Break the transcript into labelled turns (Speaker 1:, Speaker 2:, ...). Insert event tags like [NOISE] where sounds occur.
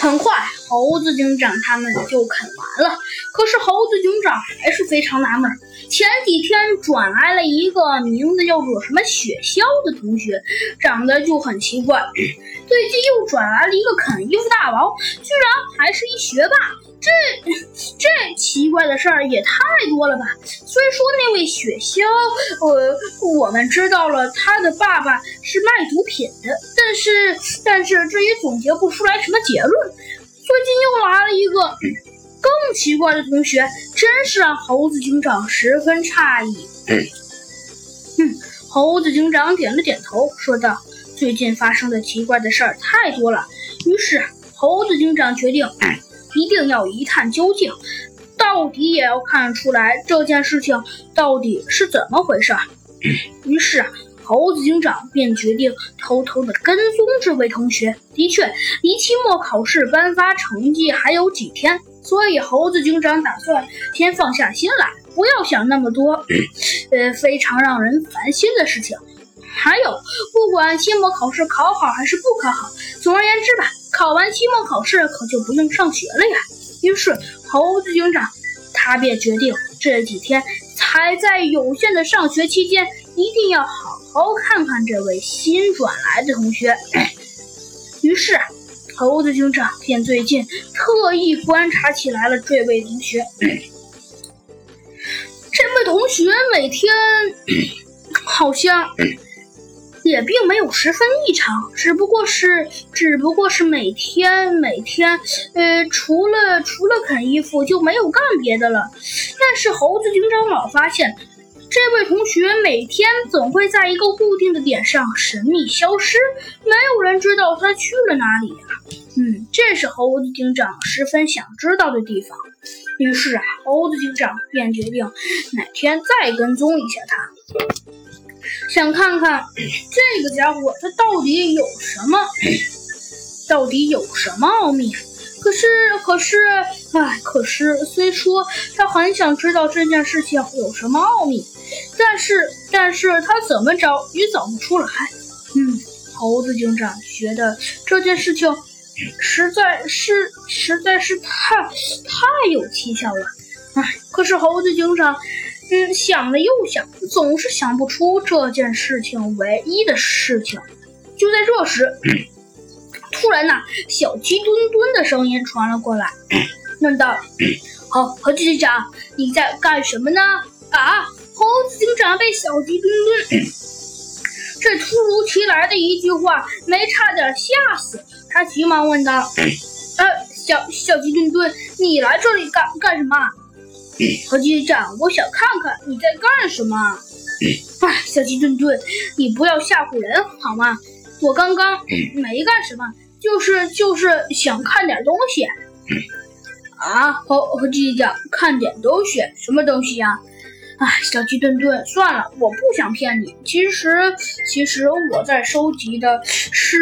Speaker 1: 很快，猴子警长他们就啃完了。可是猴子警长还是非常纳闷。前几天转来了一个名字叫做什么雪橇的同学，长得就很奇怪。[CLEARS THROAT] 最近又转来了一个啃衣服大王，居然还是一学霸。这这奇怪的事儿也太多了吧？虽说那位雪橇，呃，我们知道了他的爸爸是卖毒品的，但是但是这也总结不出来什么结论。最近又来了一个更奇怪的同学，真是让猴子警长十分诧异。嗯，猴子警长点了点头，说道：“最近发生的奇怪的事儿太多了。”于是猴子警长决定。一定要一探究竟，到底也要看出来这件事情到底是怎么回事。[CLEARS THROAT] 于是，猴子警长便决定偷偷的跟踪这位同学。的确，离期末考试颁发成绩还有几天，所以猴子警长打算先放下心来，不要想那么多，[CLEARS THROAT] 呃，非常让人烦心的事情。还有，不管期末考试考好还是不考好，总而言之吧。考完期末考试，可就不用上学了呀。于是，猴子警长他便决定，这几天还在有限的上学期间，一定要好好看看这位新转来的同学。于是，猴子警长便最近特意观察起来了这位同学。这位同学每天 [CLEARS THROAT] 好像。也并没有十分异常，只不过是，只不过是每天每天，呃，除了除了啃衣服就没有干别的了。但是猴子警长老发现，这位同学每天总会在一个固定的点上神秘消失，没有人知道他去了哪里呀。嗯，这是猴子警长十分想知道的地方。于是啊，猴子警长便决定哪天再跟踪一下他。想看看这个家伙他到底有什么，到底有什么奥秘？可是，可是，哎，可是，虽说他很想知道这件事情有什么奥秘，但是，但是他怎么找也找不出来。嗯，猴子警长觉得这件事情实在是，实在是太太有蹊跷了。哎，可是猴子警长。嗯，想了又想，总是想不出这件事情唯一的事情。就在这时，[CLEARS THROAT] 突然呐，小鸡墩墩的声音传了过来，问道：“好，猴子警长，你在干什么呢？”啊，猴子警长被小鸡墩墩这突如其来的一句话没差点吓死，他急忙问道：“呃，小小鸡墩墩，你来这里干干什么？”猴警长，我想看看你在干什么。哎，小鸡墩墩，你不要吓唬人好吗？我刚刚没干什么，就是就是想看点东西。啊，猴猴警长，看点东西？什么东西呀？哎，小鸡墩墩，算了，我不想骗你。其实其实我在收集的是。